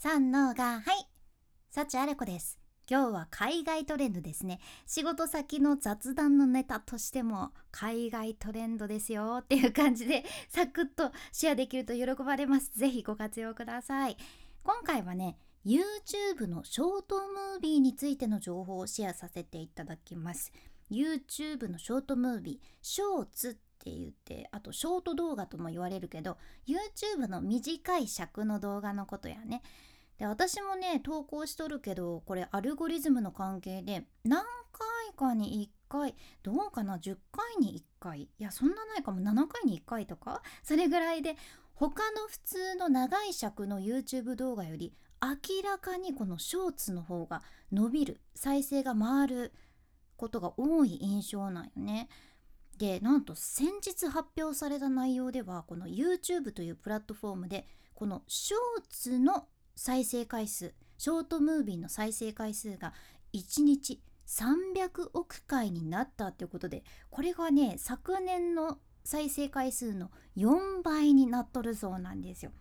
三のがはい。幸あれ子です。今日は海外トレンドですね。仕事先の雑談のネタとしても海外トレンドですよっていう感じでサクッとシェアできると喜ばれます。ぜひご活用ください。今回はね YouTube のショートムービーについての情報をシェアさせていただきます。YouTube のショートムービーショーツって言ってあとショート動画とも言われるけど YouTube の短い尺の動画のことやね。で私もね投稿しとるけどこれアルゴリズムの関係で何回かに1回どうかな10回に1回。いやそんなないかも。7回に1回とか？それぐらいで他の普通の長い尺の YouTube 動画より明らかにこのショーツの方が伸びる再生が回ることが多い印象なんよね。でなんと先日発表された内容ではこの YouTube というプラットフォームでこのショーツの再生回数ショートムービーの再生回数が1日300億回になったっていうことでこれがね昨年の再生回数の4倍になっとるそうなんですよ。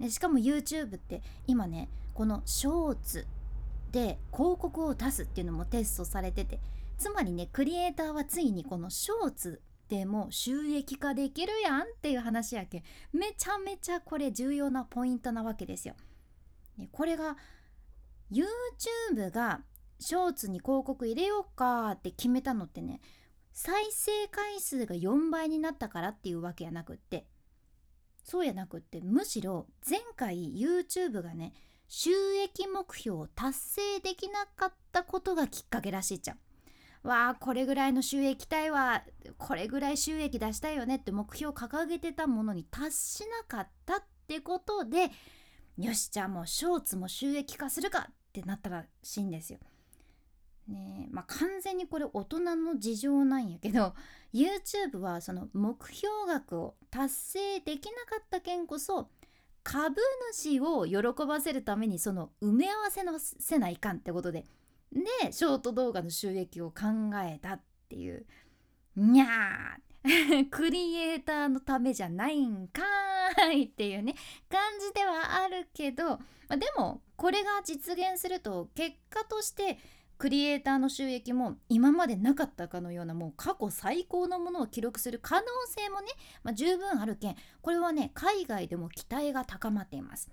でしかも YouTube って今ねこのショーツで広告を出すっていうのもテストされててつまりねクリエイターはついにこのショーツでも収益化できるやんっていう話やけめちゃめちゃこれ重要なポイントなわけですよ。これが YouTube がショーツに広告入れようかって決めたのってね再生回数が4倍になったからっていうわけやなくってそうやなくってむしろ前回 YouTube がね収益目標を達成できなかったことがきっかけらしいじゃん。わあこれぐらいの収益たいわこれぐらい収益出したいよねって目標を掲げてたものに達しなかったってことでよしじゃあもうショーツも収益化するかってなったらしいんですよ。ねまあ完全にこれ大人の事情なんやけど YouTube はその目標額を達成できなかった件こそ株主を喜ばせるためにその埋め合わせのせないかんってことででショート動画の収益を考えたっていう。にゃー。クリエイターのためじゃないんかーいっていうね感じではあるけど、まあ、でもこれが実現すると結果としてクリエイターの収益も今までなかったかのようなもう過去最高のものを記録する可能性もね、まあ、十分あるけんこれはね海外でも期待が高まっています。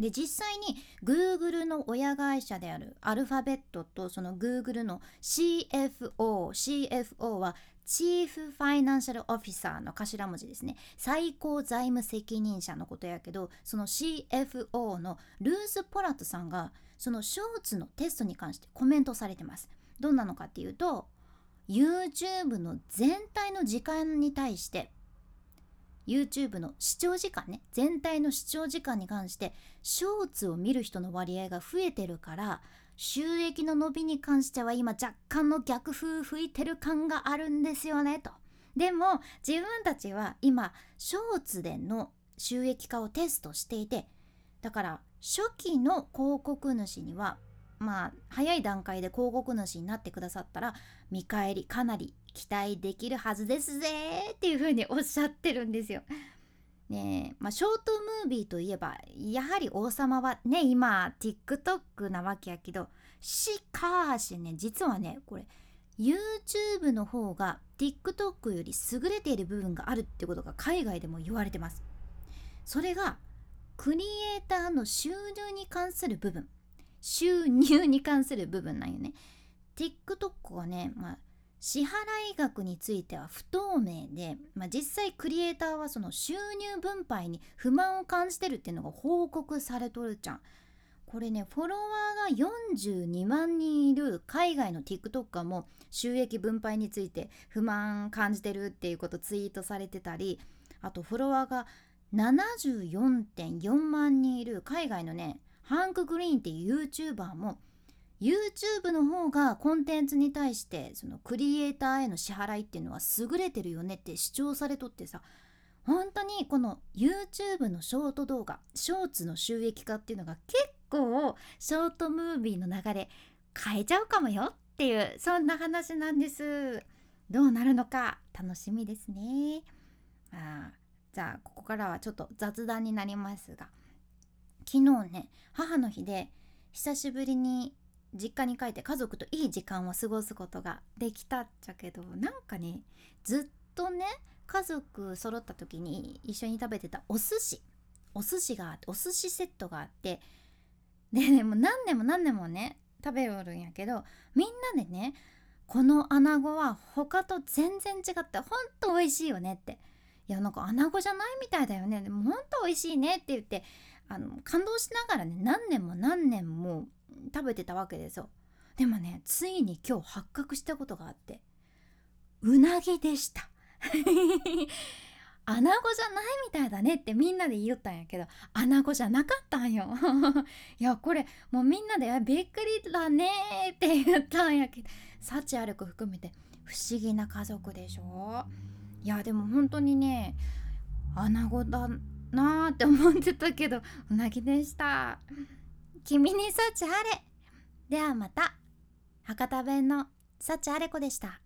で実際に Google の親会社であるアルファベットとその Google の CFO CFO はチーフファイナンシャルオフィサーの頭文字ですね最高財務責任者のことやけどその CFO のルース・ポラトさんがそのショーツのテストに関してコメントされてますどんなのかっていうと YouTube の全体の時間に対して YouTube の視聴時間ね全体の視聴時間に関してショーツを見る人の割合が増えてるから収益の伸びに関しては今若干の逆風吹いてる感があるんですよねと。でも自分たちは今ショーツでの収益化をテストしていてだから初期の広告主にはまあ早い段階で広告主になってくださったら見返りかなり期待できるはずですぜっていうふうにおっしゃってるんですよ。ねえまあ、ショートムービーといえばやはり王様はね今 TikTok なわけやけどしかしね実はねこれ YouTube の方が TikTok より優れている部分があるってことが海外でも言われてます。それがクリエイターの収入に関する部分収入に関する部分なんよね。TikTok はね、まあ、支払額については不透明で、まあ、実際クリエイターはその収入分配に不満を感じてるっていうのが報告されとるじゃん。これねフォロワーが42万人いる海外の TikToker も収益分配について不満感じてるっていうことツイートされてたりあとフォロワーが74.4万人いる海外のねハンク・グリーンっていう YouTuber も YouTube の方がコンテンツに対してそのクリエイターへの支払いっていうのは優れてるよねって主張されとってさ本当にこの YouTube のショート動画ショーツの収益化っていうのが結構ショートムービーの流れ変えちゃうかもよっていうそんな話なんです。どうなるのか楽しみですね。あじゃあここからはちょっと雑談になりますが昨日ね母の日で久しぶりに実家に帰って家族といい時間を過ごすことができたっちゃけどなんかねずっとね家族揃った時に一緒に食べてたお寿司。お寿司があってお寿司セットがあってでねもう何年も何年もね食べよるんやけどみんなでねこの穴子は他と全然違ってほんと美味しいよねって。いやなんか穴子じゃないみたいだよね。でもほんと美味しいねって言ってあの感動しながらね何年も何年も食べてたわけですよ。でもねついに今日発覚したことがあってうなぎでした。穴子じゃないみたいだねってみんなで言いよったんやけど穴子じゃなかったんよ。いやこれもうみんなで「びっくりだね」って言ったんやけど幸あれ子含めて不思議な家族でしょ。いやでも本当にね穴子だなーって思ってたけどうなぎでした。君に幸あれ。ではまた。博多弁の幸あれ子でした。